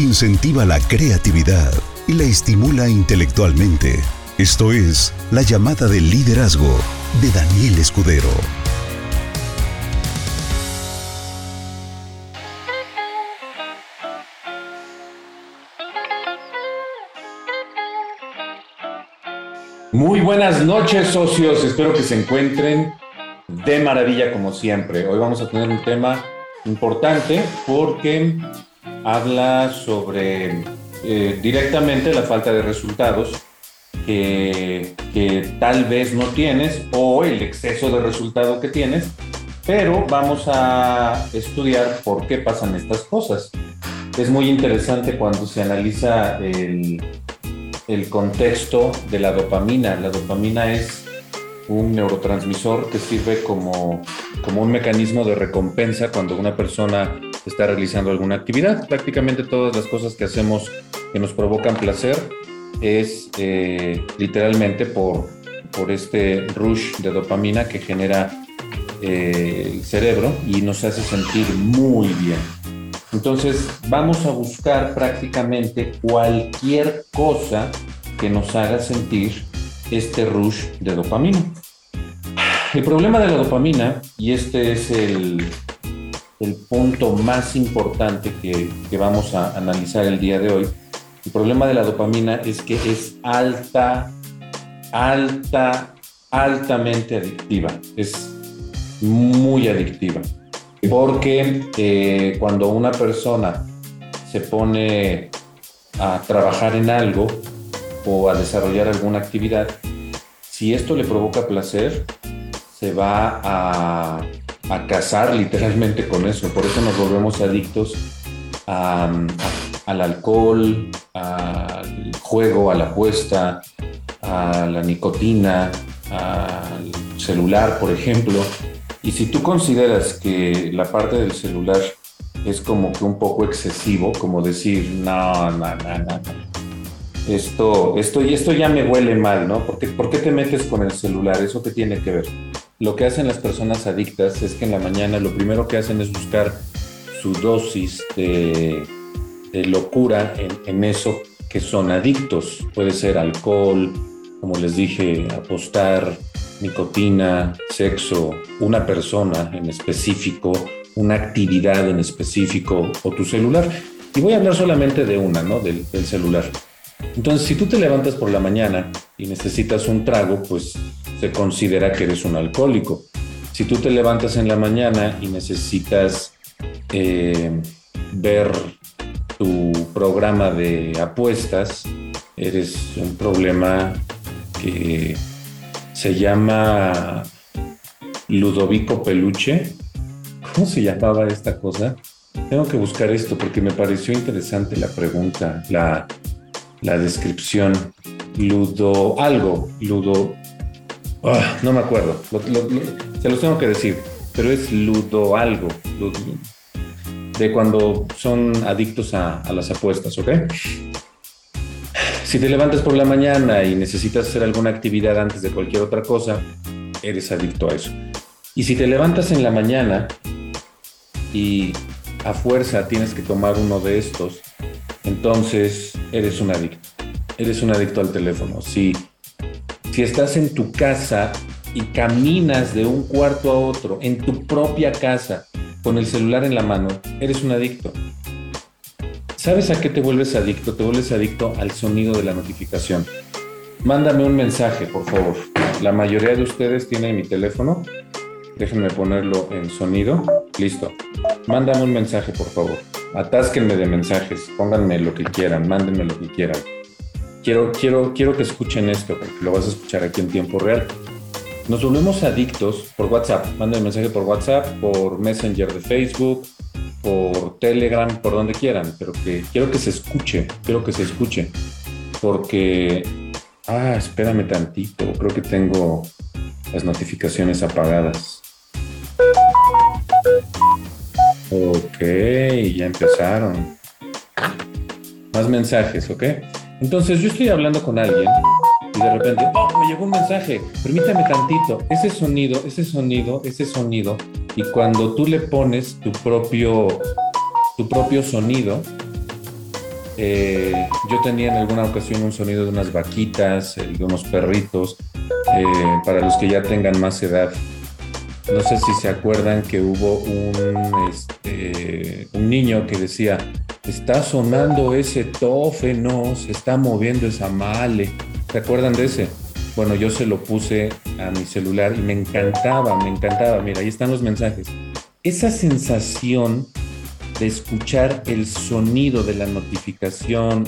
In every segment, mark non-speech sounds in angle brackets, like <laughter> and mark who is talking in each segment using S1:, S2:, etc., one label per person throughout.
S1: incentiva la creatividad y la estimula intelectualmente. Esto es La llamada del liderazgo de Daniel Escudero.
S2: Muy buenas noches, socios. Espero que se encuentren de maravilla como siempre. Hoy vamos a tener un tema importante porque habla sobre eh, directamente la falta de resultados que, que, tal vez no tienes o el exceso de resultado que tienes, pero vamos a estudiar por qué pasan estas cosas. Es muy interesante cuando se analiza el, el contexto de la dopamina. La dopamina es un neurotransmisor que sirve como, como un mecanismo de recompensa cuando una persona está realizando alguna actividad. Prácticamente todas las cosas que hacemos que nos provocan placer es eh, literalmente por, por este rush de dopamina que genera eh, el cerebro y nos hace sentir muy bien. Entonces vamos a buscar prácticamente cualquier cosa que nos haga sentir este rush de dopamina. El problema de la dopamina, y este es el, el punto más importante que, vamos a analizar el día de hoy, el problema de la dopamina es que es alta, alta, altamente adictiva. Es muy adictiva. Porque eh, cuando una persona se pone a trabajar en algo o a desarrollar alguna actividad, si esto le provoca placer, se va a, a casar literalmente con eso. Por eso nos volvemos adictos al alcohol, al juego, a la apuesta, a la nicotina, al celular, por ejemplo. Y si tú consideras que la parte del celular es como que un poco excesivo, como decir, no, no, no, no, esto, esto, y esto ya me huele mal, ¿no? ¿Por qué, ¿Por qué te metes con el celular? ¿Eso qué tiene que ver? Lo que hacen las personas adictas es que en la mañana lo primero que hacen es buscar su dosis de, locura en, eso que son adictos. Puede ser alcohol, como les dije, apostar, nicotina, sexo, una persona en específico, una actividad en específico o tu celular. Y voy a hablar solamente de una, ¿no? Del, del celular. Entonces, si tú te levantas por la mañana y necesitas un trago, pues se considera que eres un alcohólico. Si tú te levantas en la mañana y necesitas eh, ver tu programa de apuestas, eres un problema que se llama Ludovico Peluche. ¿Cómo se llamaba esta cosa? Tengo que buscar esto porque me pareció interesante la pregunta, la, la descripción. Ludo algo, Ludo, Ah, no me acuerdo, se los tengo que decir, pero es ludo algo, de cuando son adictos a, a las apuestas, ¿ok? Si te levantas por la mañana y necesitas hacer alguna actividad antes de cualquier otra cosa, eres adicto a eso. Y si te levantas en la mañana y a fuerza tienes que tomar uno de estos, entonces eres un adicto. Eres un adicto al teléfono. Si si estás en tu casa y caminas de un cuarto a otro, en tu propia casa, con el celular en la mano, eres un adicto. ¿Sabes a qué te vuelves adicto? Te vuelves adicto al sonido de la notificación. Mándame un mensaje, por favor. La mayoría de ustedes tienen mi teléfono. Déjenme ponerlo en sonido. Listo. Mándame un mensaje, por favor. Atásquenme de mensajes. Pónganme lo que quieran. Mándenme lo que quieran quiero, quiero, quiero que escuchen esto, porque lo vas a escuchar aquí en tiempo real. Nos volvemos adictos por WhatsApp. Manden mensaje por WhatsApp, por Messenger de Facebook, por Telegram, por donde quieran, pero que quiero que se escuche, quiero que se escuche. Porque, ah, espérame tantito, creo que tengo las notificaciones apagadas. Ok, ya empezaron. Más mensajes, ¿ok? Entonces yo estoy hablando con alguien y de repente, oh, me llegó un mensaje, permítame tantito, ese sonido, ese sonido, ese sonido, y cuando tú le pones tu propio, tu propio sonido, Eh, yo tenía en alguna ocasión un sonido de unas vaquitas, de unos perritos, para los que ya tengan más edad. No sé si se acuerdan que hubo un, este, un niño que decía, está sonando ese tofe, no, se está moviendo esa male. ¿Se acuerdan de ese? Bueno, yo se lo puse a mi celular y me encantaba, me encantaba. Mira, ahí están los mensajes. Esa sensación de escuchar el sonido de la notificación,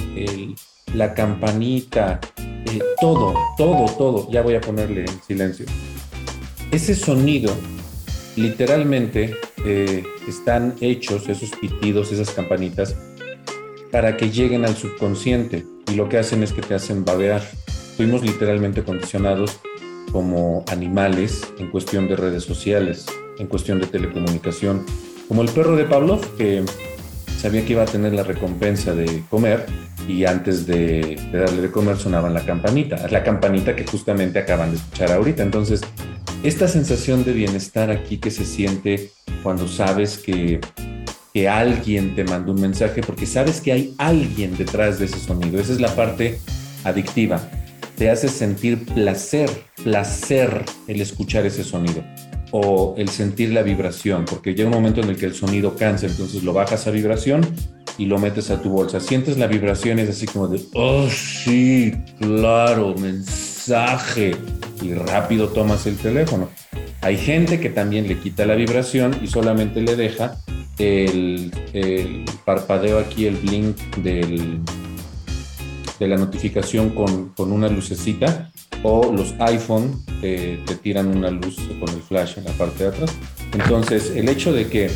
S2: la campanita, eh, todo, todo, todo. Ya voy a ponerle en silencio. Ese sonido, literalmente, eh, están hechos, esos pitidos, esas campanitas, para que lleguen al subconsciente. Y lo que hacen es que te hacen babear. Fuimos literalmente condicionados como animales en cuestión de redes sociales, en cuestión de telecomunicación. Como el perro de Pavlov, que sabía que iba a tener la recompensa de comer y antes de, darle de comer sonaban la campanita, la campanita que justamente acaban de escuchar ahorita. Entonces, esta sensación de bienestar aquí que se siente cuando sabes que, que alguien te mandó un mensaje, porque sabes que hay alguien detrás de ese sonido. Esa es la parte adictiva te hace sentir placer, placer el escuchar ese sonido o el sentir la vibración, porque llega un momento en el que el sonido cansa, entonces lo bajas a vibración y lo metes a tu bolsa. Sientes la vibración es así como de, oh sí, claro, mensaje, y rápido tomas el teléfono. Hay gente que también le quita la vibración y solamente le deja el, parpadeo aquí, el blink de la notificación con, una lucecita o los iPhone te tiran una luz con el flash en la parte de atrás. Entonces, el hecho de que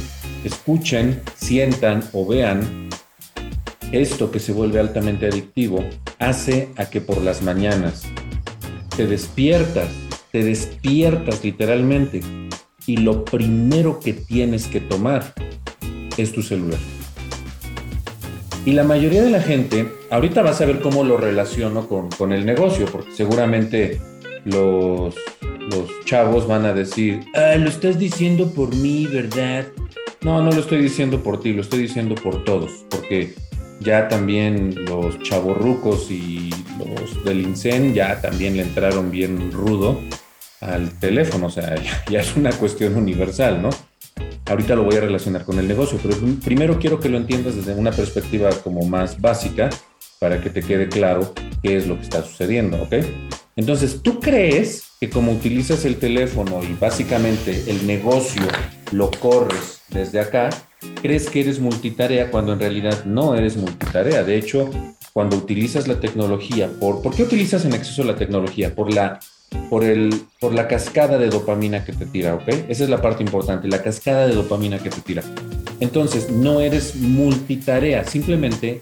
S2: escuchen, sientan o vean esto que se vuelve altamente adictivo hace a que por las mañanas te despiertas, te despiertas literalmente y lo primero que tienes que tomar es tu celular. Y la mayoría de la gente, ahorita vas a ver cómo lo relaciono con, el negocio, porque seguramente los, los chavos van a decir, ah, lo estás diciendo por mí, ¿verdad? No, no lo estoy diciendo por ti, lo estoy diciendo por todos, porque ya también los chavorrucos y los del INSEN ya también le entraron bien rudo al teléfono, o sea, <laughs> ya es una cuestión universal, ¿no? Ahorita lo voy a relacionar con el negocio, pero primero quiero que lo entiendas desde una perspectiva como más básica para que te quede claro qué es lo que está sucediendo, ¿ok? Entonces, ¿tú crees que como utilizas el teléfono y básicamente el negocio lo corres desde acá, crees que eres multitarea cuando en realidad no eres multitarea? De hecho, cuando utilizas la tecnología, ¿por, ¿por qué utilizas en exceso la tecnología? Por la por, el, por la cascada de dopamina que te tira, ¿ok? Esa es la parte importante, la cascada de dopamina que te tira. Entonces, no eres multitarea, simplemente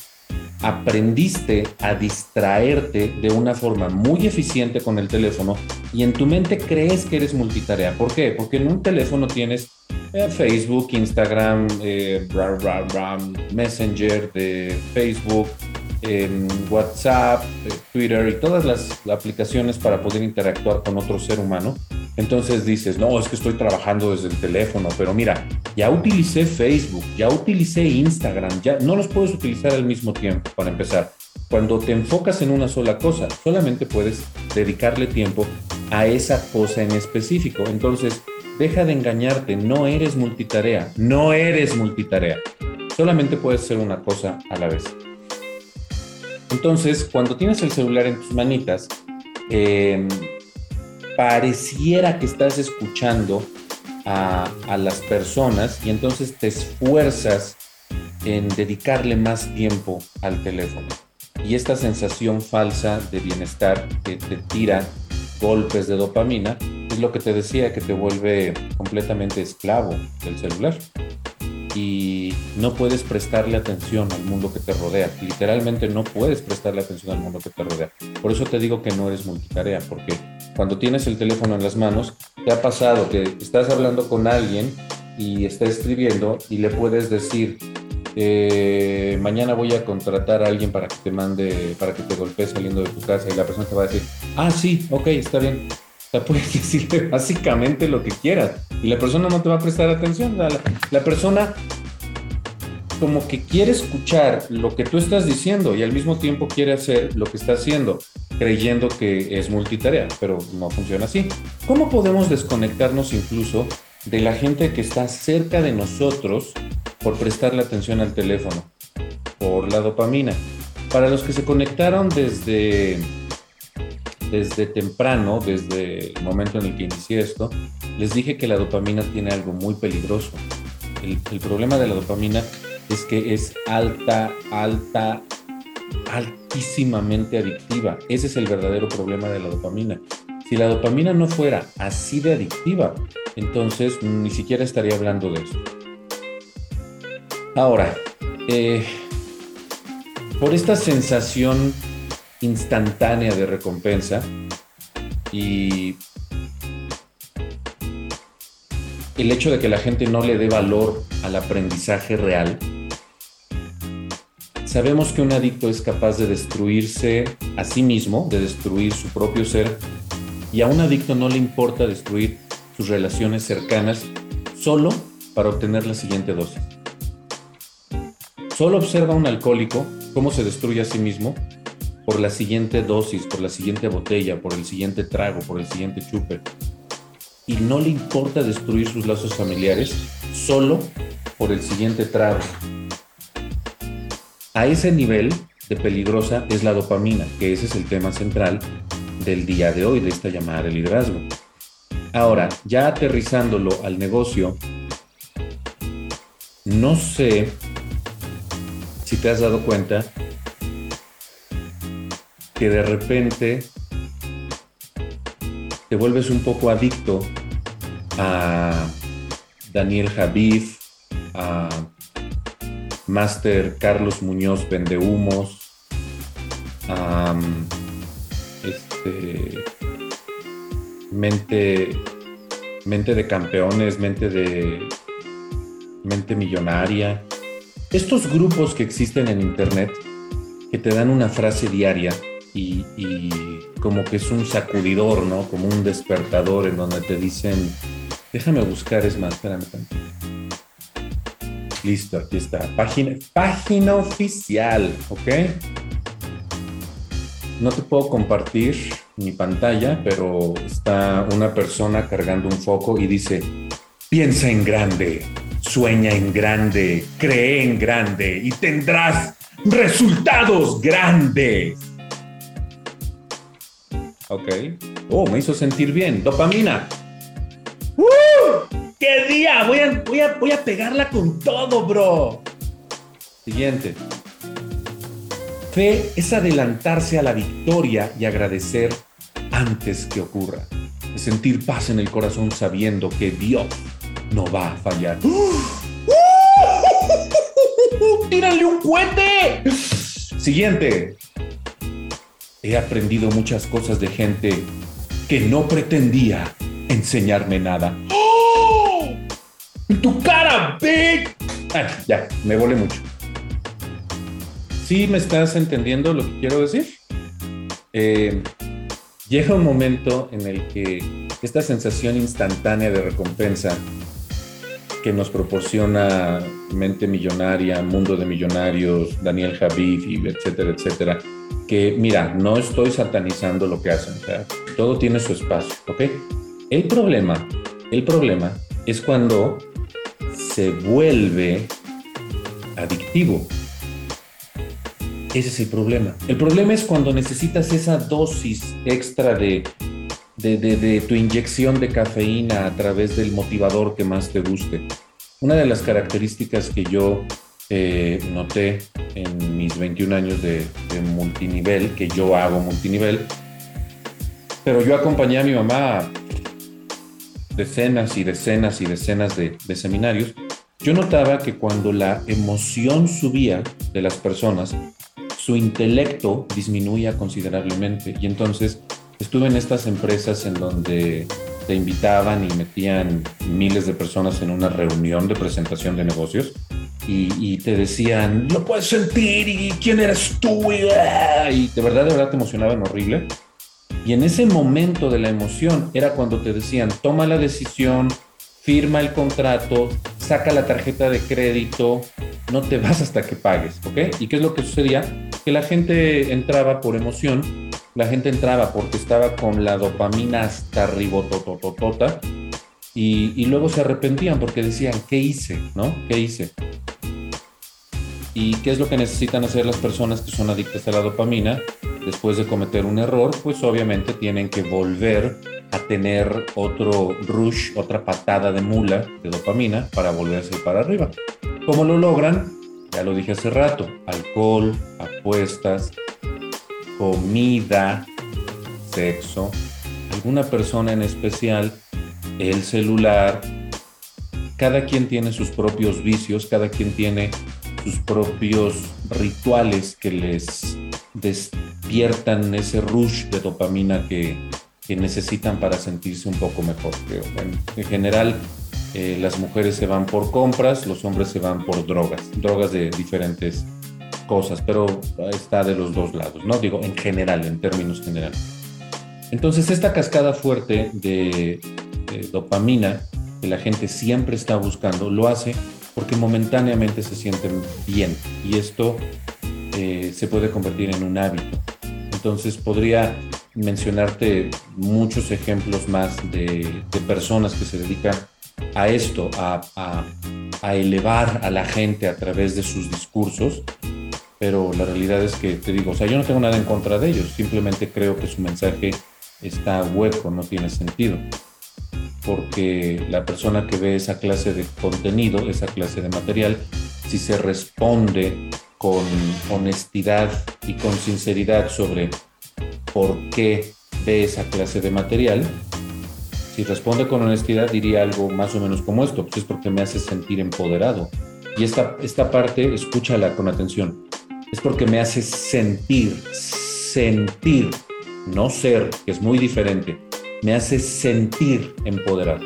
S2: aprendiste a distraerte de una forma muy eficiente con el teléfono y en tu mente crees que eres multitarea. ¿Por qué? Porque en un teléfono tienes eh, Facebook, Instagram, eh, Messenger de Facebook, en WhatsApp, eh, Twitter y todas las, aplicaciones para poder interactuar con otro ser humano. Entonces dices, no, es que estoy trabajando desde el teléfono, pero mira, ya utilicé Facebook, ya utilicé Instagram, ya no los puedes utilizar al mismo tiempo para empezar. Cuando te enfocas en una sola cosa, solamente puedes dedicarle tiempo a esa cosa en específico. Entonces, deja de engañarte, no eres multitarea, no eres multitarea. Solamente puedes hacer una cosa a la vez. Entonces, cuando tienes el celular en tus manitas, em, pareciera que estás escuchando a, a, las personas y entonces te esfuerzas en dedicarle más tiempo al teléfono. Y esta sensación falsa de bienestar que te tira golpes de dopamina es lo que te decía, que te vuelve completamente esclavo del celular y no puedes prestarle atención al mundo que te rodea. Literalmente no puedes prestarle atención al mundo que te rodea. Por eso te digo que no eres multitarea, porque cuando tienes el teléfono en las manos, te ha pasado que estás hablando con alguien y está escribiendo y le puedes decir, eh, mañana voy a contratar a alguien para que te mande, para que te golpee saliendo de tu casa y la persona te va a decir, ah, sí, ok, está bien sea, puedes <laughs> decirle básicamente lo que quieras y la persona no te va a prestar atención. La, la persona como que quiere escuchar lo que tú estás diciendo y al mismo tiempo quiere hacer lo que está haciendo, creyendo que es multitarea, pero no funciona así. ¿Cómo podemos desconectarnos incluso de la gente que está cerca de nosotros por prestarle atención al teléfono? Por la dopamina. Para los que se conectaron desde, desde temprano, desde el momento en el que inicié esto, les dije que la dopamina tiene algo muy peligroso. El, el problema de la dopamina es que es alta, alta, altísimamente adictiva. Ese es el verdadero problema de la dopamina. Si la dopamina no fuera así de adictiva, entonces ni siquiera estaría hablando de eso. Ahora, eh, por esta sensación instantánea de recompensa y el hecho de que la gente no le dé valor al aprendizaje real, sabemos que un adicto es capaz de destruirse a sí mismo, de destruir su propio ser, y a un adicto no le importa destruir sus relaciones cercanas solo para obtener la siguiente dosis. Solo observa a un alcohólico cómo se destruye a sí mismo por la siguiente dosis, por la siguiente botella, por el siguiente trago, por el siguiente chupe. Y no le importa destruir sus lazos familiares solo por el siguiente trago, a ese nivel de peligrosa es la dopamina, que ese es el tema central del día de hoy, de esta llamada de liderazgo. Ahora, ya aterrizándolo al negocio, no sé si te has dado cuenta que de repente te vuelves un poco adicto a Daniel Javif, a Master Carlos Muñoz Vendehumos, um, este, mente, mente de campeones, mente de mente millonaria. Estos grupos que existen en internet que te dan una frase diaria y, como que es un sacudidor, ¿no? Como un despertador en donde te dicen, déjame buscar, es más, espérame tantito. Listo, aquí está. Página, página oficial, ¿ok? No te puedo compartir mi pantalla, pero está una persona cargando un foco y dice, piensa en grande, sueña en grande, cree en grande y tendrás resultados grandes. Ok. Oh, me hizo sentir bien. Dopamina. ¡Uh! ¡Qué día! Voy a, voy, a, voy a pegarla con todo, bro. Siguiente. Fe es adelantarse a la victoria y agradecer antes que ocurra. Es sentir paz en el corazón sabiendo que Dios no va a fallar. <laughs> ¡Tírale un cohete! Siguiente. He aprendido muchas cosas de gente que no pretendía enseñarme nada. ¡En tu cara, bitch! Ah, ya, me volé mucho. ¿Sí me estás entendiendo lo que quiero decir? Eh, llega un momento en el que esta sensación instantánea de recompensa que nos proporciona Mente Millonaria, Mundo de Millonarios, Daniel Javif, etcétera, etcétera, que mira, no estoy satanizando lo que hacen, todo tiene su espacio, ¿ok? El problema, el problema es cuando se vuelve adictivo. Ese es el problema. El problema es cuando necesitas esa dosis extra de, de, tu inyección de cafeína a través del motivador que más te guste. Una de las características que yo eh, noté en mis 21 años de, multinivel, que yo hago multinivel, pero yo acompañé a mi mamá decenas y decenas y decenas de, seminarios, yo notaba que cuando la emoción subía de las personas, su intelecto disminuía considerablemente. Y entonces estuve en estas empresas en donde te invitaban y metían miles de personas en una reunión de presentación de negocios y, te decían, lo puedes sentir y quién eres tú y, ah", y de verdad, de verdad te emocionaban horrible. Y en ese momento de la emoción era cuando te decían, toma la decisión, firma el contrato, saca la tarjeta de crédito, no te vas hasta que pagues, ¿ok? ¿Y qué es lo que sucedía? Que la gente entraba por emoción, la gente entraba porque estaba con la dopamina hasta ribotototota y, y luego se arrepentían porque decían, ¿qué hice? ¿No? ¿Qué hice? ¿Y qué es lo que necesitan hacer las personas que son adictas a la dopamina? Después de cometer un error, pues obviamente tienen que volver a tener otro rush, otra patada de mula de dopamina para volverse para arriba. ¿Cómo lo logran? Ya lo dije hace rato, alcohol, apuestas, comida, sexo, alguna persona en especial, el celular. Cada quien tiene sus propios vicios, cada quien tiene sus propios rituales que les despiertan ese rush de dopamina que, necesitan para sentirse un poco mejor, creo. en general, eh, las mujeres se van por compras, los hombres se van por drogas, drogas de diferentes cosas, pero está de los dos lados, ¿no? Digo, en general, en términos generales. Entonces, esta cascada fuerte de dopamina que la gente siempre está buscando, lo hace porque momentáneamente se sienten bien y esto eh, se puede convertir en un hábito. Entonces podría mencionarte muchos ejemplos más de, personas que se dedican a esto, a, a, elevar a la gente a través de sus discursos, pero la realidad es que te digo, o sea, yo no tengo nada en contra de ellos, simplemente creo que su mensaje está hueco, no tiene sentido porque la persona que ve esa clase de contenido, esa clase de material, si se responde con honestidad y con sinceridad sobre por qué ve esa clase de material, si responde con honestidad diría algo más o menos como esto, pues es porque me hace sentir empoderado. Y esta, esta parte, escúchala con atención, es porque me hace sentir, sentir, no ser, que es muy diferente, me hace sentir empoderado.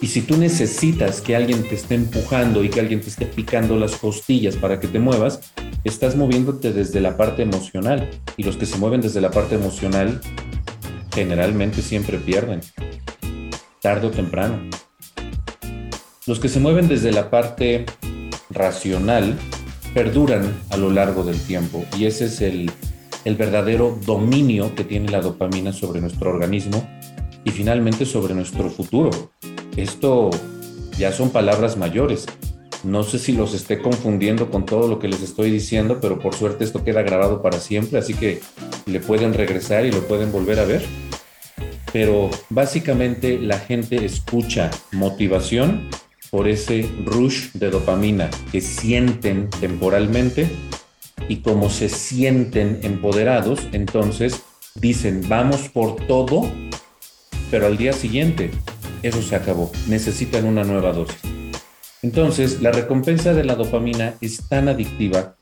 S2: Y si tú necesitas que alguien te esté empujando y que alguien te esté picando las costillas para que te muevas, estás moviéndote desde la parte emocional. Y los que se mueven desde la parte emocional generalmente siempre pierden, tarde o temprano. Los que se mueven desde la parte racional perduran a lo largo del tiempo y ese es el el verdadero dominio que tiene la dopamina sobre nuestro organismo y finalmente sobre nuestro futuro. Esto ya son palabras mayores. No sé si los esté confundiendo con todo lo que les estoy diciendo, pero por suerte esto queda grabado para siempre, así que le pueden regresar y lo pueden volver a ver. Pero básicamente la gente escucha motivación por ese rush de dopamina que sienten temporalmente y como se sienten empoderados, entonces dicen, vamos por todo, pero al día siguiente eso se acabó, necesitan una nueva dosis. Entonces, la recompensa de la dopamina es tan adictiva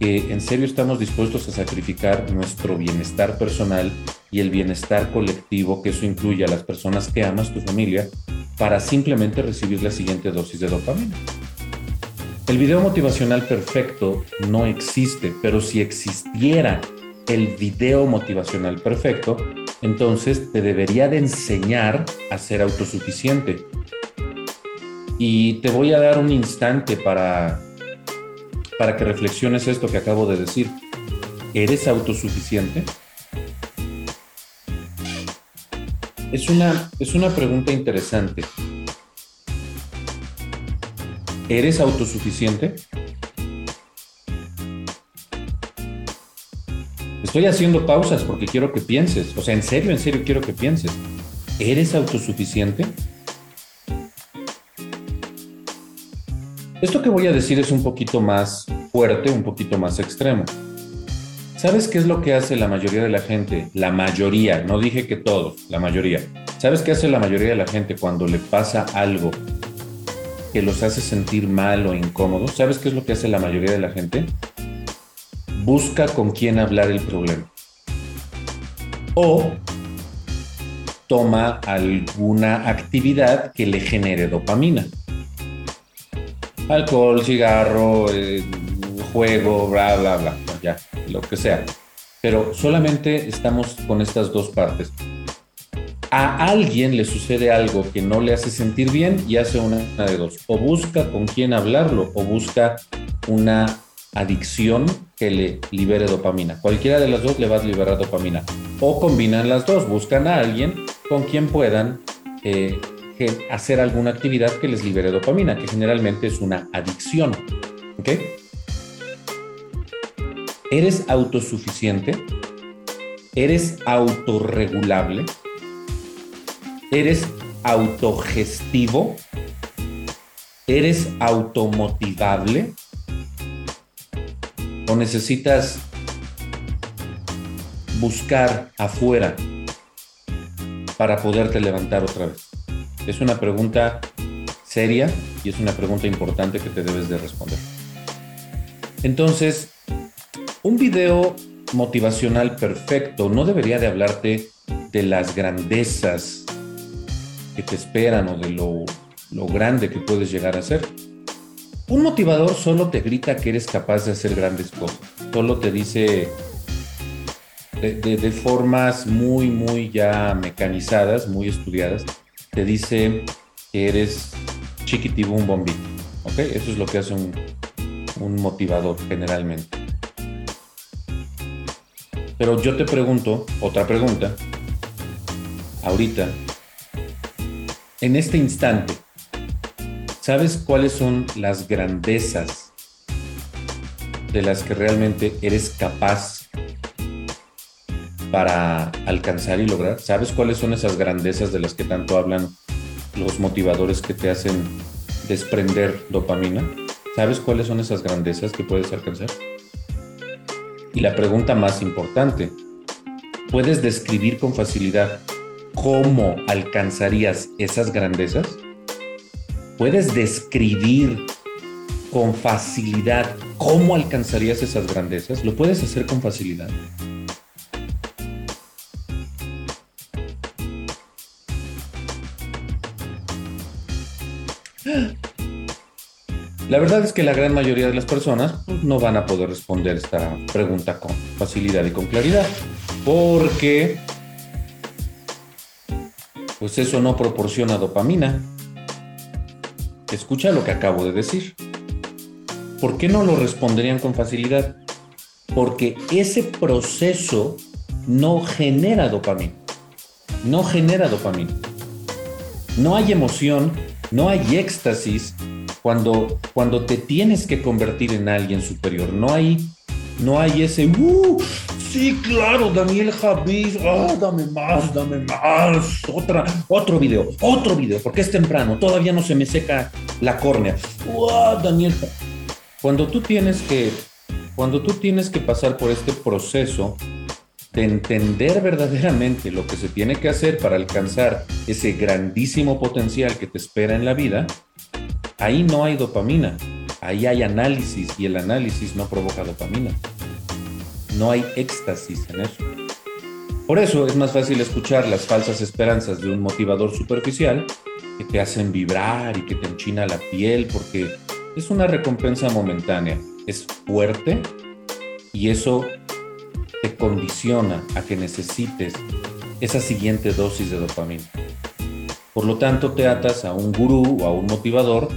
S2: que en serio estamos dispuestos a sacrificar nuestro bienestar personal y el bienestar colectivo, que eso incluye a las personas que amas, tu familia, para simplemente recibir la siguiente dosis de dopamina. El video motivacional perfecto no existe, pero si existiera el video motivacional perfecto, entonces te debería de enseñar a ser autosuficiente. Y te voy a dar un instante para, para que reflexiones esto que acabo de decir. ¿Eres autosuficiente? Es una, es una pregunta interesante. ¿Eres autosuficiente? Estoy haciendo pausas porque quiero que pienses. O sea, en serio, en serio quiero que pienses. ¿Eres autosuficiente? Esto que voy a decir es un poquito más fuerte, un poquito más extremo. ¿Sabes qué es lo que hace la mayoría de la gente? La mayoría, no dije que todos, la mayoría. ¿Sabes qué hace la mayoría de la gente cuando le pasa algo que los hace sentir mal o incómodos, ¿sabes qué es lo que hace la mayoría de la gente? Busca con quién hablar el problema. O toma alguna actividad que le genere dopamina. Alcohol, cigarro, eh, juego, bla, bla, bla, ya, lo que sea. Pero solamente estamos con estas dos partes a alguien le sucede algo que no le hace sentir bien y hace una de dos. O busca con quién hablarlo o busca una adicción que le libere dopamina. Cualquiera de las dos le va a liberar dopamina. O combinan las dos, buscan a alguien con quien puedan eh, hacer alguna actividad que les libere dopamina, que generalmente es una adicción. ¿Eres autosuficiente? ¿Eres autorregulable? ¿Eres autogestivo? ¿Eres automotivable? ¿O necesitas buscar afuera para poderte levantar otra vez? Es una pregunta seria y es una pregunta importante que te debes de responder. Entonces, un video motivacional perfecto no debería de hablarte de las grandezas que te esperan o de lo, grande que puedes llegar a ser. Un motivador solo te grita que eres capaz de hacer grandes cosas. Solo te dice de, formas muy, muy ya mecanizadas, muy estudiadas, te dice que eres chiquitibum bombito. ¿Ok? Eso es lo que hace un, un motivador generalmente. Pero yo te pregunto, otra pregunta, ahorita, en este instante, ¿sabes cuáles son las grandezas de las que realmente eres capaz para alcanzar y lograr? ¿Sabes cuáles son esas grandezas de las que tanto hablan los motivadores que te hacen desprender dopamina? ¿Sabes cuáles son esas grandezas que puedes alcanzar? Y la pregunta más importante, ¿puedes describir con facilidad cómo alcanzarías esas grandezas? ¿Puedes describir con facilidad cómo alcanzarías esas grandezas? ¿Lo puedes hacer con facilidad? La verdad es que la gran mayoría de las personas no van a poder responder esta pregunta con facilidad y con claridad, porque pues eso no proporciona dopamina. Escucha lo que acabo de decir. ¿Por qué no lo responderían con facilidad? Porque ese proceso no genera dopamina. No genera dopamina. No hay emoción, no hay éxtasis, cuando, cuando te tienes que convertir en alguien superior. No hay, no hay ese, uh, sí, claro, Daniel Javis, ah, dame más, dame más, otra, otro video, otro video, porque es temprano, todavía no se me seca la córnea. Uh, Daniel, cuando tú tienes que, cuando tú tienes que pasar por este proceso de entender verdaderamente lo que se tiene que hacer para alcanzar ese grandísimo potencial que te espera en la vida, Ahí no hay dopamina, ahí hay análisis y el análisis no provoca dopamina. No hay éxtasis en eso. Por eso es más fácil escuchar las falsas esperanzas de un motivador superficial que te hacen vibrar y que te enchina la piel porque es una recompensa momentánea, es fuerte y eso te condiciona a que necesites esa siguiente dosis de dopamina. Por lo tanto, te atas a un gurú o a un motivador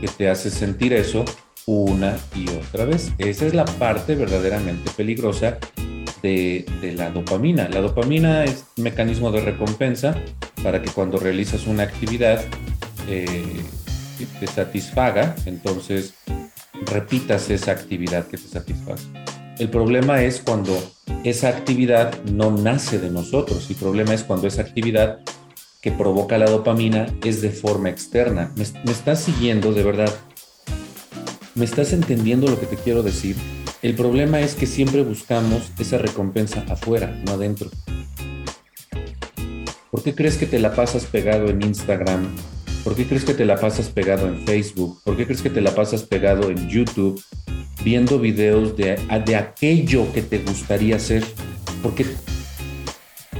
S2: que te hace sentir eso una y otra vez. Esa es la parte verdaderamente peligrosa de, la dopamina. La dopamina es un mecanismo de recompensa para que cuando realizas una actividad eh, te satisfaga, entonces repitas esa actividad que te satisface. El problema es cuando esa actividad no nace de nosotros. El problema es cuando esa actividad que provoca la dopamina es de forma externa. ¿Me, estás siguiendo de verdad? ¿Me estás entendiendo lo que te quiero decir? El problema es que siempre buscamos esa recompensa afuera, no adentro. ¿Por qué crees que te la pasas pegado en Instagram? ¿Por qué crees que te la pasas pegado en Facebook? ¿Por qué crees que te la pasas pegado en YouTube viendo videos de, de aquello que te gustaría hacer? Porque,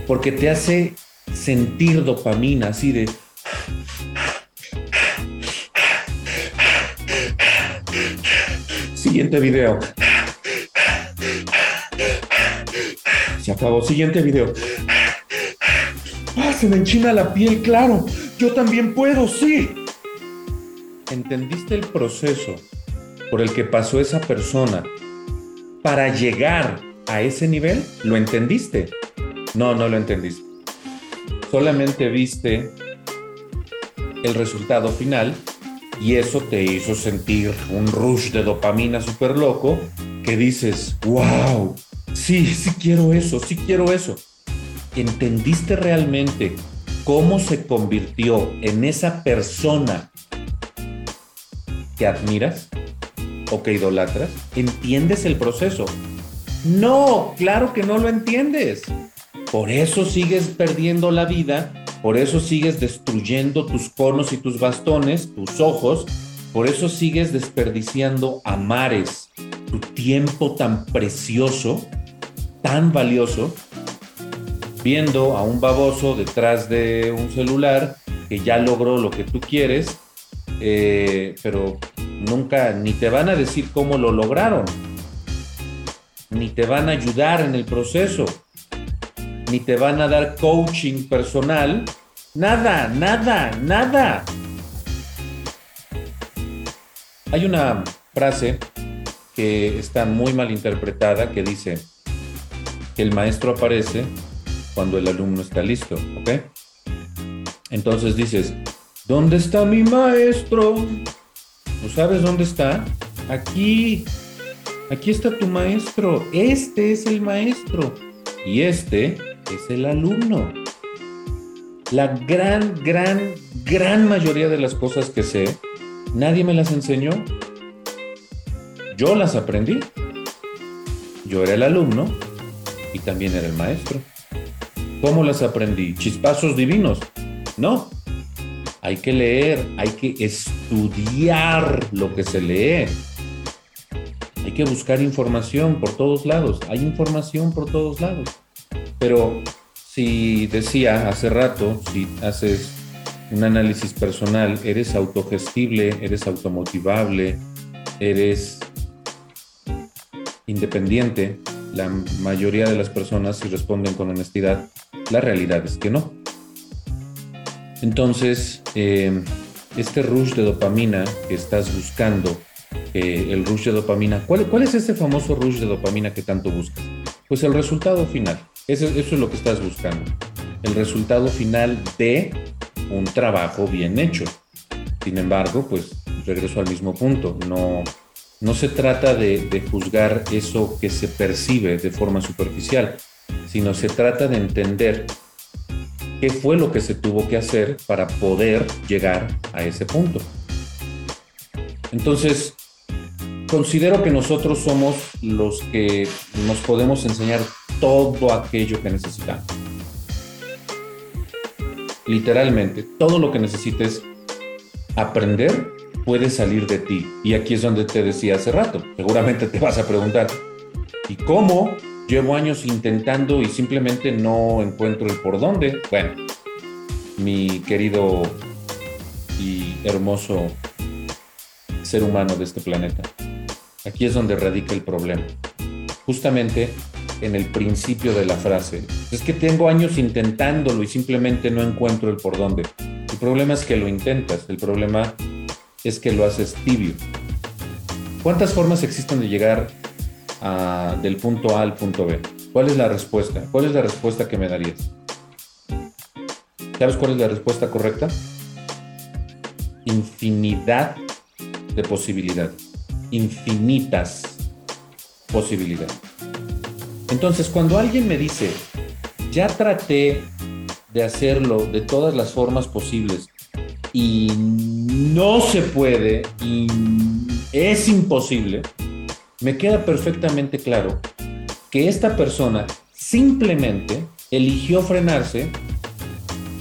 S2: porque te hace sentir dopamina, así de... Siguiente video. Se acabó. Siguiente video. Ah, se me enchina la piel, claro. Yo también puedo, sí. ¿Entendiste el proceso por el que pasó esa persona para llegar a ese nivel, ¿lo entendiste? No, no lo entendiste. Solamente viste el resultado final y eso te hizo sentir un rush de dopamina súper loco que dices, wow, sí, sí quiero eso, sí quiero eso. ¿Entendiste realmente cómo se convirtió en esa persona que admiras o que idolatras? ¿Entiendes el proceso? No, claro que no lo entiendes. Por eso sigues perdiendo la vida, por eso sigues destruyendo tus conos y tus bastones, tus ojos, por eso sigues desperdiciando a mares, tu tiempo tan precioso, tan valioso, viendo a un baboso detrás de un celular que ya logró lo que tú quieres, eh, pero nunca ni te van a decir cómo lo lograron, ni te van a ayudar en el proceso ni te van a dar coaching personal. Nada, nada, nada. Hay una frase que está muy mal interpretada que dice que el maestro aparece cuando el alumno está listo, ¿ok? Entonces dices, ¿dónde está mi maestro? ¿No sabes dónde está? Aquí, aquí está tu maestro, este es el maestro y este es el alumno. La gran, gran, gran mayoría de las cosas que sé, nadie me las enseñó. Yo las aprendí. Yo era el alumno y también era el maestro. ¿Cómo las aprendí? ¿Chispazos divinos? No. Hay que leer, hay que estudiar lo que se lee. Hay que buscar información por todos lados. Hay información por todos lados. Pero si decía hace rato, si haces un análisis personal, eres autogestible, eres automotivable, eres independiente, la mayoría de las personas si responden con honestidad, la realidad es que no. Entonces, eh, este rush de dopamina que estás buscando, eh, el rush de dopamina, ¿cuál, ¿cuál es ese famoso rush de dopamina que tanto buscas? Pues el resultado final. Eso, es lo que estás buscando. El resultado final de un trabajo bien hecho. Sin embargo, pues regreso al mismo punto. No, no se trata de, de juzgar eso que se percibe de forma superficial, sino se trata de entender qué fue lo que se tuvo que hacer para poder llegar a ese punto. Entonces, considero que nosotros somos los que nos podemos enseñar todo aquello que necesitamos. Literalmente, todo lo que necesites aprender puede salir de ti. Y aquí es donde te decía hace rato. Seguramente te vas a preguntar, ¿y cómo? Llevo años intentando y simplemente no encuentro el por dónde. Bueno, mi querido y hermoso ser humano de este planeta. Aquí es donde radica el problema. Justamente en el principio de la frase. Es que tengo años intentándolo y simplemente no encuentro el por dónde. El problema es que lo intentas, el problema es que lo haces tibio. ¿Cuántas formas existen de llegar del punto A al punto B? ¿Cuál es la respuesta? ¿Cuál es la respuesta que me darías? ¿Sabes cuál es la respuesta correcta? Infinidad de posibilidades. Infinitas posibilidades. Entonces, cuando alguien me dice, ya traté de hacerlo de todas las formas posibles y no se puede y es imposible, me queda perfectamente claro que esta persona simplemente eligió frenarse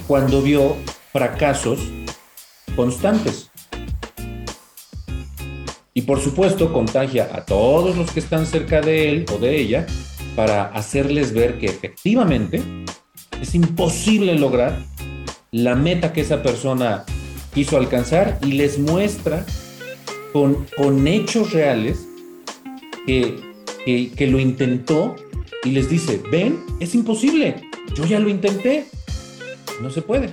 S2: cuando vio fracasos constantes. Y por supuesto contagia a todos los que están cerca de él o de ella para hacerles ver que efectivamente es imposible lograr la meta que esa persona quiso alcanzar y les muestra con, con hechos reales que, que lo intentó y les dice, ven, es imposible, yo ya lo intenté, no se puede.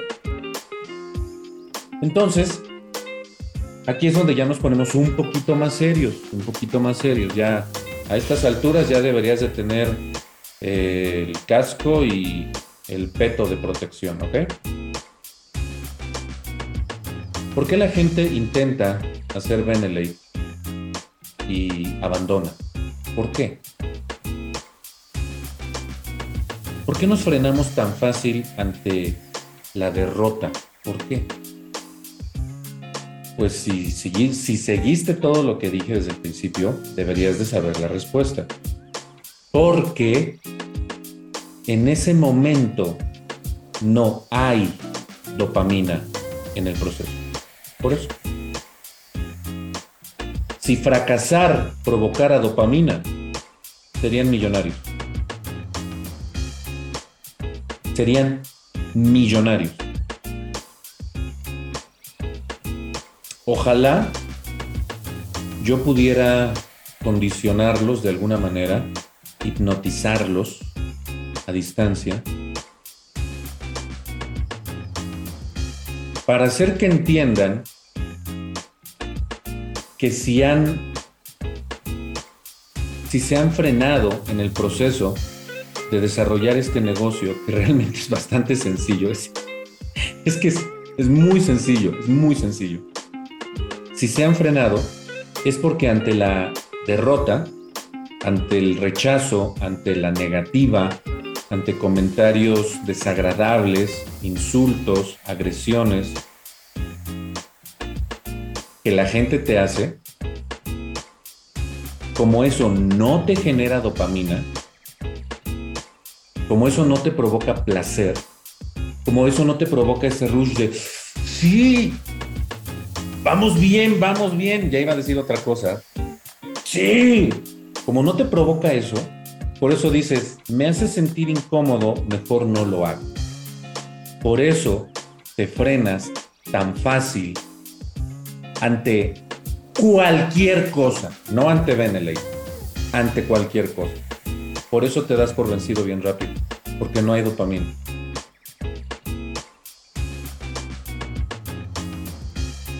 S2: Entonces, aquí es donde ya nos ponemos un poquito más serios, un poquito más serios. Ya a estas alturas ya deberías de tener eh, el casco y el peto de protección, ¿ok? ¿Por qué la gente intenta hacer Benelete y abandona? ¿Por qué? ¿Por qué nos frenamos tan fácil ante la derrota? ¿Por qué? Pues si, seguiste todo lo que dije desde el principio, deberías de saber la respuesta. Porque en ese momento no hay dopamina en el proceso. Por eso. Si fracasar provocara dopamina, serían millonarios. Serían millonarios. Ojalá yo pudiera condicionarlos de alguna manera, hipnotizarlos a distancia, para hacer que entiendan que si han si se han frenado en el proceso de desarrollar este negocio, que realmente es bastante sencillo, es, que es muy sencillo, es muy sencillo. Si se han frenado, es porque ante la derrota, ante el rechazo, ante la negativa, ante comentarios desagradables, insultos, agresiones que la gente te hace, como eso no te genera dopamina, como eso no te provoca placer, como eso no te provoca ese rush de, sí, vamos bien, vamos bien, ya iba a decir otra cosa, sí, como no te provoca eso, por eso dices, me hace sentir incómodo, mejor no lo hago. Por eso te frenas tan fácil ante cualquier cosa, no ante Beneley, ante cualquier cosa. Por eso te das por vencido bien rápido, porque no hay dopamina.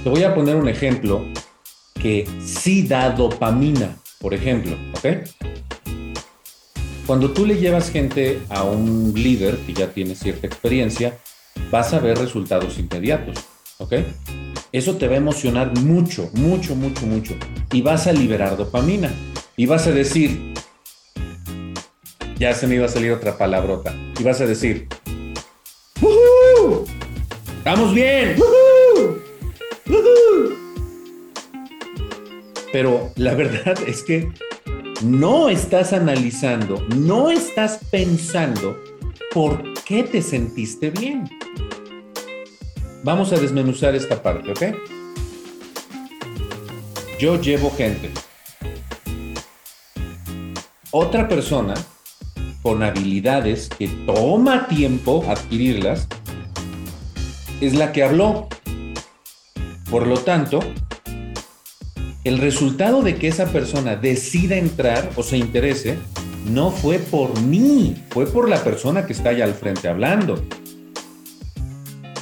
S2: Te voy a poner un ejemplo que sí da dopamina, por ejemplo, ¿ok? Cuando tú le llevas gente a un líder que ya tiene cierta experiencia, vas a ver resultados inmediatos, ¿ok? Eso te va a emocionar mucho, mucho, mucho, mucho. Y vas a liberar dopamina. Y vas a decir, ya se me iba a salir otra palabrota. Y vas a decir, ¡Woohoo! ¡Estamos bien! Pero la <laughs> verdad es que no estás analizando, no estás pensando por qué te sentiste bien. Vamos a desmenuzar esta parte, ¿ok? Yo llevo gente. Otra persona con habilidades que toma tiempo adquirirlas es la que habló. Por lo tanto, el resultado de que esa persona decida entrar o se interese no fue por mí, fue por la persona que está allá al frente hablando.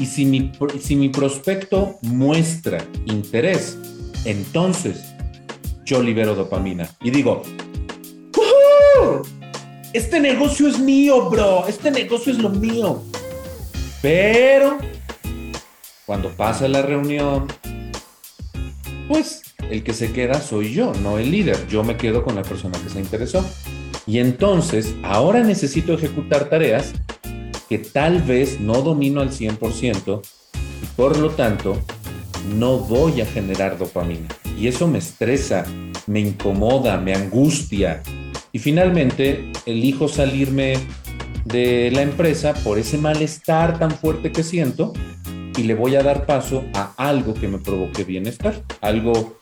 S2: Y si mi, si mi prospecto muestra interés, entonces yo libero dopamina y digo, este negocio es mío, bro, este negocio es lo mío. Pero cuando pasa la reunión, pues el que se queda soy yo, no el líder. Yo me quedo con la persona que se interesó. Y entonces, ahora necesito ejecutar tareas que tal vez no domino al 100% y por lo tanto no voy a generar dopamina. Y eso me estresa, me incomoda, me angustia. Y finalmente elijo salirme de la empresa por ese malestar tan fuerte que siento y le voy a dar paso a algo que me provoque bienestar, algo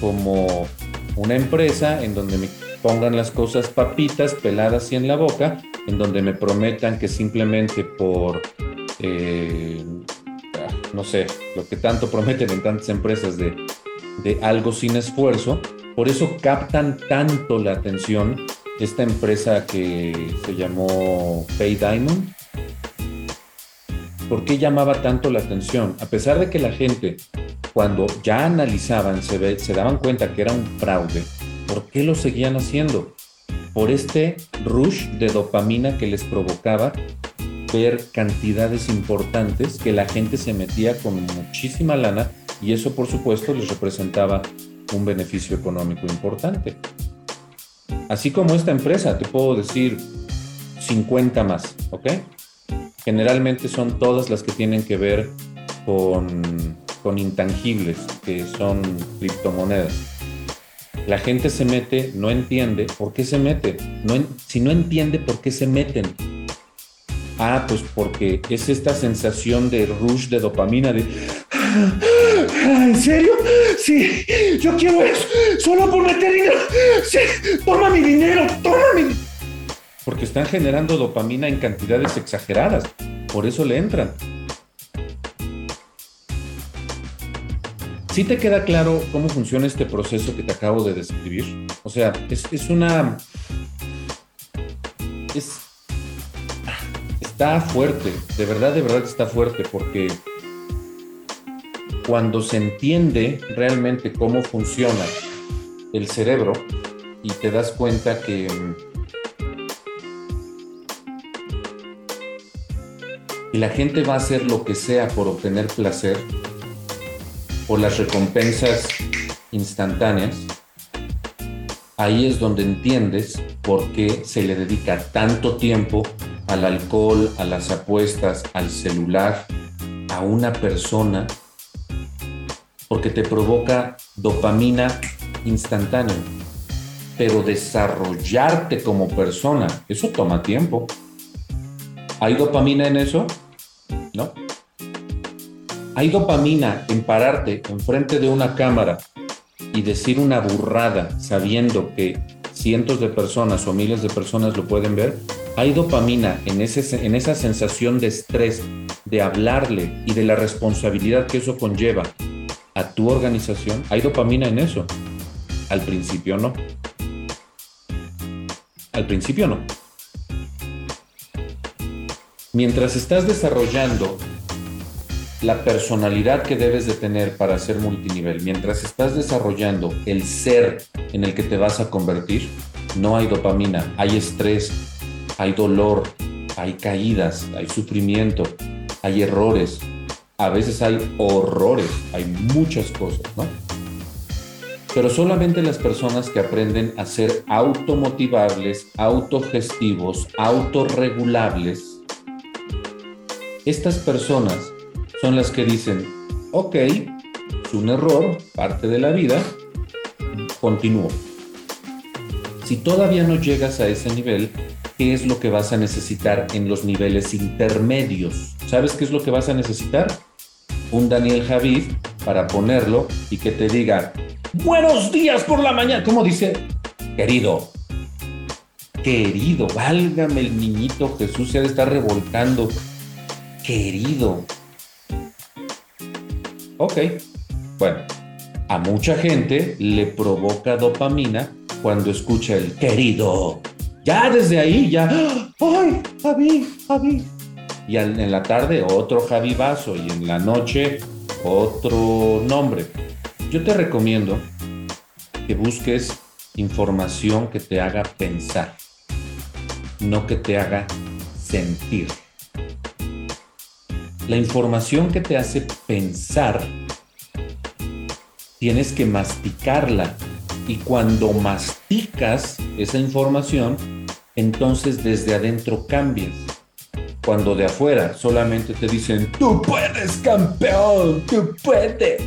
S2: como una empresa en donde me pongan las cosas papitas peladas y en la boca, en donde me prometan que simplemente por, eh, no sé, lo que tanto prometen en tantas empresas de, de algo sin esfuerzo, por eso captan tanto la atención esta empresa que se llamó Pay Diamond. ¿Por qué llamaba tanto la atención? A pesar de que la gente cuando ya analizaban, se, daban cuenta que era un fraude, ¿por qué lo seguían haciendo? Por este rush de dopamina que les provocaba ver cantidades importantes que la gente se metía con muchísima lana y eso por supuesto les representaba un beneficio económico importante. Así como esta empresa, te puedo decir 50 más, ¿ok? Generalmente son todas las que tienen que ver con, con intangibles, que son criptomonedas. La gente se mete, no entiende por qué se mete. No, si no entiende por qué se meten, Ah, pues porque es esta sensación de rush de dopamina de ah, ¿En serio? Sí, yo quiero eso, solo por meter dinero. Sí, toma mi dinero, toma mi. Porque están generando dopamina en cantidades exageradas, por eso le entran. ¿Sí te queda claro cómo funciona este proceso que te acabo de describir? O sea, es, es una. Es, está fuerte, de verdad, de verdad está fuerte, porque cuando se entiende realmente cómo funciona el cerebro y te das cuenta que y la gente va a hacer lo que sea por obtener placer, por las recompensas instantáneas, ahí es donde entiendes por qué se le dedica tanto tiempo al alcohol, a las apuestas, al celular, a una persona, porque te provoca dopamina instantánea. Pero desarrollarte como persona, eso toma tiempo. ¿Hay dopamina en eso? No. ¿Hay dopamina en pararte enfrente de una cámara y decir una burrada sabiendo que cientos de personas o miles de personas lo pueden ver? hay dopamina en, ese, en esa sensación de estrés, de hablarle y de la responsabilidad que eso conlleva a tu organización, hay dopamina en eso. Al principio no. Al principio no. Mientras estás desarrollando la personalidad que debes de tener para ser multinivel, mientras estás desarrollando el ser en el que te vas a convertir, no hay dopamina, hay estrés, hay dolor, hay caídas, hay sufrimiento, hay errores, a veces hay horrores, hay muchas cosas, ¿no? Pero solamente las personas que aprenden a ser automotivables, autogestivos, autorregulables, estas personas son las que dicen, ok, es un error, parte de la vida, continúo. Si todavía no llegas a ese nivel, qué es lo que vas a necesitar en los niveles intermedios. ¿Sabes qué es lo que vas a necesitar? Un Daniel Javid para ponerlo y que te diga, buenos días por la mañana. ¿Cómo dice? Querido, querido, válgame el niñito Jesús se ha de estar revolcando. Querido. Ok, bueno, a mucha gente le provoca dopamina cuando escucha el querido ya desde ahí, ya, ¡ay, Javi, Javi! Y en la tarde otro Javi Vaso y en la noche otro nombre. Yo te recomiendo que busques información que te haga pensar, no que te haga sentir. La información que te hace pensar, tienes que masticarla y cuando masticas esa información, entonces desde adentro cambias. Cuando de afuera solamente te dicen, tú puedes, campeón, tú puedes.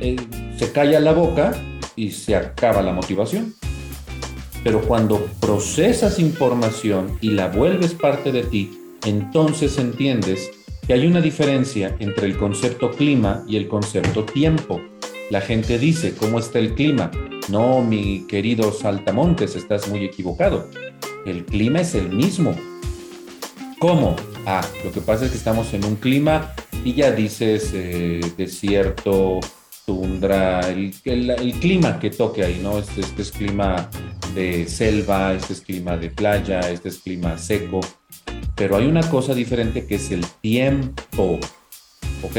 S2: Eh, se calla la boca y se acaba la motivación. Pero cuando procesas información y la vuelves parte de ti, entonces entiendes que hay una diferencia entre el concepto clima y el concepto tiempo. La gente dice, ¿cómo está el clima? No, mi querido Saltamontes, estás muy equivocado. El clima es el mismo. ¿Cómo? Ah, lo que pasa es que estamos en un clima y ya dices eh, desierto, tundra, el, clima que toque ahí, ¿no? Este, este es clima de selva, este es clima de playa, este es clima seco. Pero hay una cosa diferente que es el tiempo, ¿ok?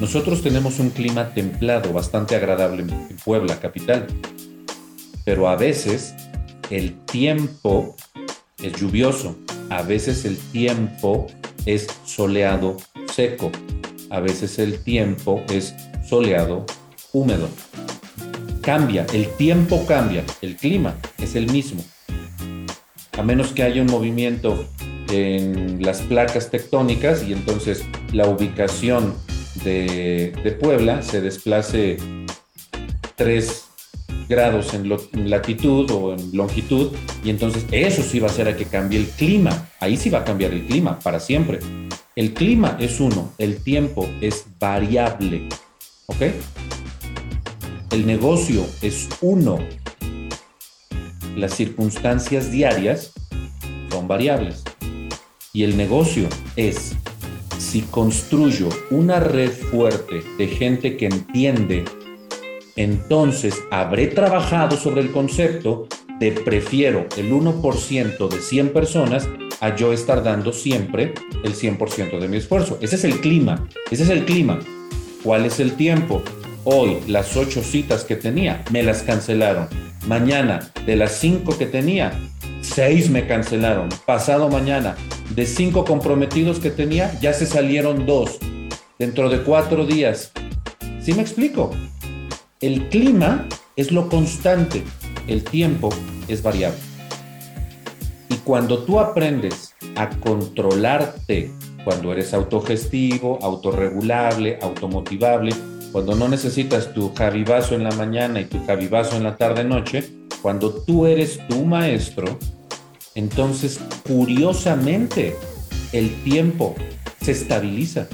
S2: Nosotros tenemos un clima templado, bastante agradable en Puebla, capital, pero a veces el tiempo es lluvioso, a veces el tiempo es soleado, seco, a veces el tiempo es soleado, húmedo. Cambia, el tiempo cambia, el clima es el mismo. A menos que haya un movimiento en las placas tectónicas y entonces la ubicación de, Puebla se desplace 3 grados en, latitud o en longitud y entonces eso sí va a hacer a que cambie el clima. Ahí sí va a cambiar el clima para siempre. El clima es uno, el tiempo es variable. ¿Ok? El negocio es uno. Las circunstancias diarias son variables. Y el negocio es, si construyo una red fuerte de gente que entiende, entonces habré trabajado sobre el concepto de prefiero el 1% de 100 personas a yo estar dando siempre el 100% de mi esfuerzo. Ese es el clima, ese es el clima. ¿Cuál es el tiempo? Hoy las ocho citas que tenía me las cancelaron. Mañana de las cinco que tenía, seis me cancelaron. Pasado mañana de cinco comprometidos que tenía, ya se salieron dos. Dentro de cuatro días. ¿Sí me explico? El clima es lo constante, el tiempo es variable. Y cuando tú aprendes a controlarte, cuando eres autogestivo, autorregulable, automotivable, cuando no necesitas tu javivazo en la mañana y tu javivazo en la tarde-noche, cuando tú eres tu maestro, entonces curiosamente el tiempo se estabiliza.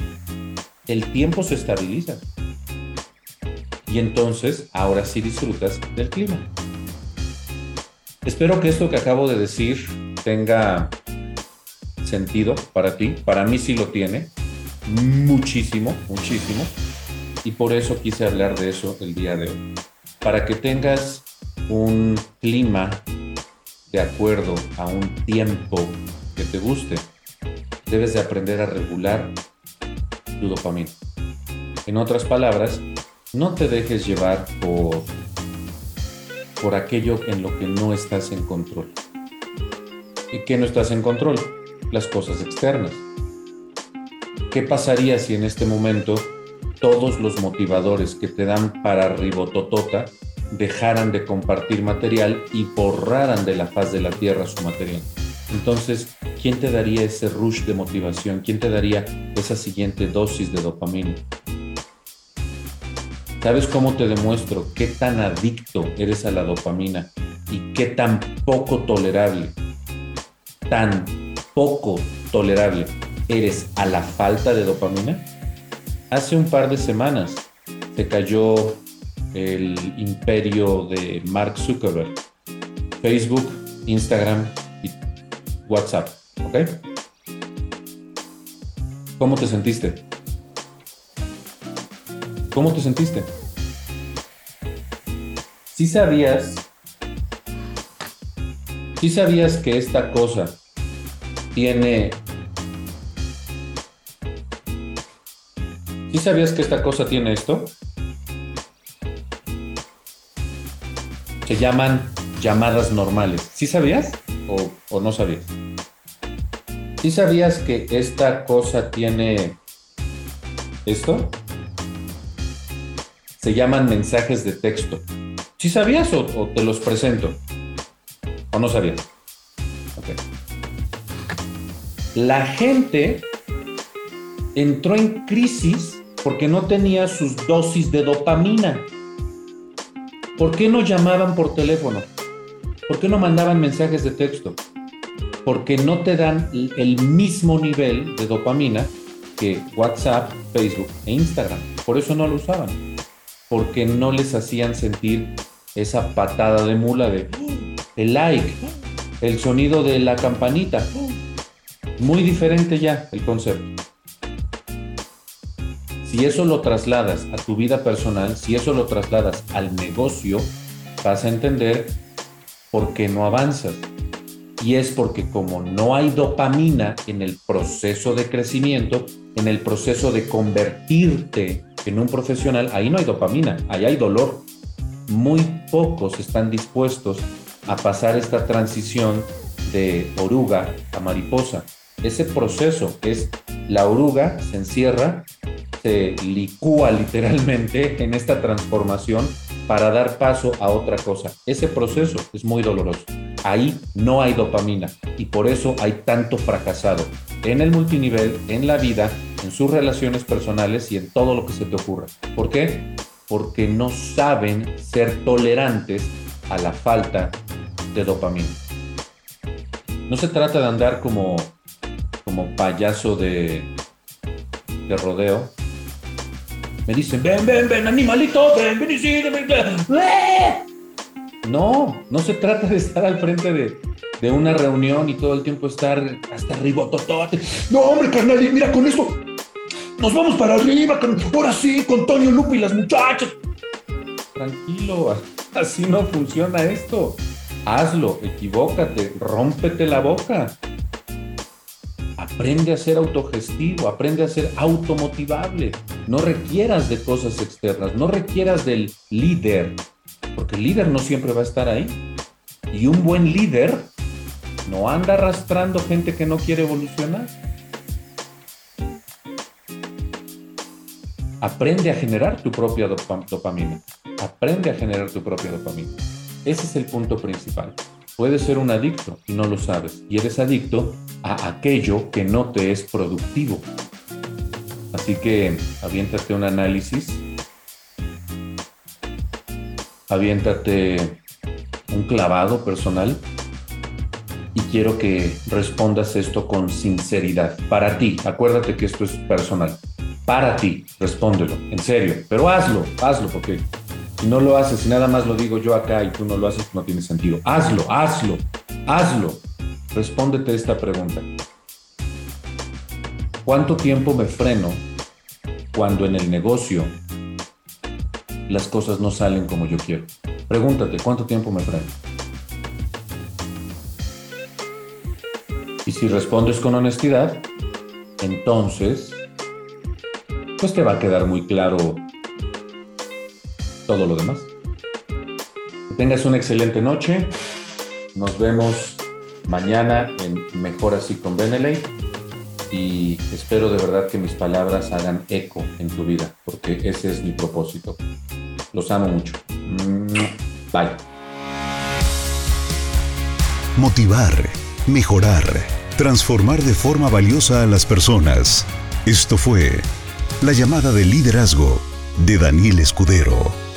S2: El tiempo se estabiliza. Y entonces ahora sí disfrutas del clima. Espero que esto que acabo de decir tenga sentido para ti. Para mí sí lo tiene. Muchísimo, muchísimo. Y por eso quise hablar de eso el día de hoy. Para que tengas un clima de acuerdo a un tiempo que te guste, debes de aprender a regular tu dopamina. En otras palabras, no te dejes llevar por por aquello en lo que no estás en control. ¿Y qué no estás en control? Las cosas externas. ¿Qué pasaría si en este momento todos los motivadores que te dan para ribototota dejaran de compartir material y borraran de la faz de la tierra su material? Entonces, ¿quién te daría ese rush de motivación? ¿Quién te daría esa siguiente dosis de dopamina? ¿Sabes cómo te demuestro qué tan adicto eres a la dopamina y qué tan poco tolerable, tan poco tolerable eres a la falta de dopamina? Hace un par de semanas se cayó el imperio de Mark Zuckerberg, Facebook, Instagram y WhatsApp, ¿ok? ¿Cómo te sentiste? ¿Cómo te sentiste? ¿Sí sabías? ¿Sí sabías que esta cosa tiene... ¿Sí sabías que esta cosa tiene esto? Se llaman llamadas normales. ¿Sí sabías o, no sabías? ¿Sí sabías que esta cosa tiene esto? se llaman mensajes de texto. ¿Sí sabías o, te los presento? ¿O no sabías? La gente entró en crisis porque no tenía sus dosis de dopamina. ¿Por qué no llamaban por teléfono? ¿Por qué no mandaban mensajes de texto? Porque no te dan el mismo nivel de dopamina que WhatsApp, Facebook e Instagram. Por eso no lo usaban porque no les hacían sentir esa patada de mula de el like, el sonido de la campanita. Muy diferente ya el concepto. Si eso lo trasladas a tu vida personal, si eso lo trasladas al negocio, vas a entender por qué no avanzas. Y es porque como no hay dopamina en el proceso de crecimiento, en el proceso de convertirte en un profesional, ahí no hay dopamina, ahí hay dolor. Muy pocos están dispuestos a pasar esta transición de oruga a mariposa. Ese proceso es la oruga se encierra, se licúa literalmente en esta transformación para dar paso a otra cosa. Ese proceso es muy doloroso. Ahí no hay dopamina y por eso hay tanto fracasado en el multinivel, en la vida, en sus relaciones personales y en todo lo que se te ocurra. ¿Por qué? Porque no saben ser tolerantes a la falta de dopamina. No se trata de andar como, como payaso de, de rodeo. Me dicen, ven, ven, ven, animalito, ven, ven y sígueme. No, no se trata de estar al frente de, de una reunión y todo el tiempo estar hasta arriba, totote. No, hombre, carnal, mira con esto. Nos vamos para arriba, ahora sí, con Toño Lupe y las muchachas. Tranquilo, <laughs> así no funciona esto. Hazlo, equivócate, rómpete la boca. Aprende a ser autogestivo, aprende a ser automotivable. No requieras de cosas externas, no requieras del líder, porque el líder no siempre va a estar ahí. Y un buen líder no anda arrastrando gente que no quiere evolucionar. Aprende a generar tu propia dopamina. Aprende a generar tu propia dopamina. Ese es el punto principal. Puedes ser un adicto y no lo sabes. Y eres adicto a aquello que no te es productivo. Así que aviéntate un análisis. Aviéntate un clavado personal y quiero que respondas esto con sinceridad. Para ti, acuérdate que esto es personal. Para ti, respóndelo, en serio. Pero hazlo, hazlo, porque si no lo haces, si nada más lo digo yo acá y tú no lo haces, no tiene sentido. Hazlo, hazlo, hazlo. Respóndete esta pregunta. ¿Cuánto tiempo me freno cuando en el negocio las cosas no salen como yo quiero? Pregúntate, ¿cuánto tiempo me freno? Y si respondes con honestidad, entonces, pues te va a quedar muy claro todo lo demás. Que tengas una excelente noche. Nos vemos mañana en Mejor así con Beneley. Y espero de verdad que mis palabras hagan eco en tu vida, porque ese es mi propósito. Los amo mucho. Bye.
S1: Motivar, mejorar, transformar de forma valiosa a las personas. Esto fue la llamada de liderazgo de Daniel Escudero.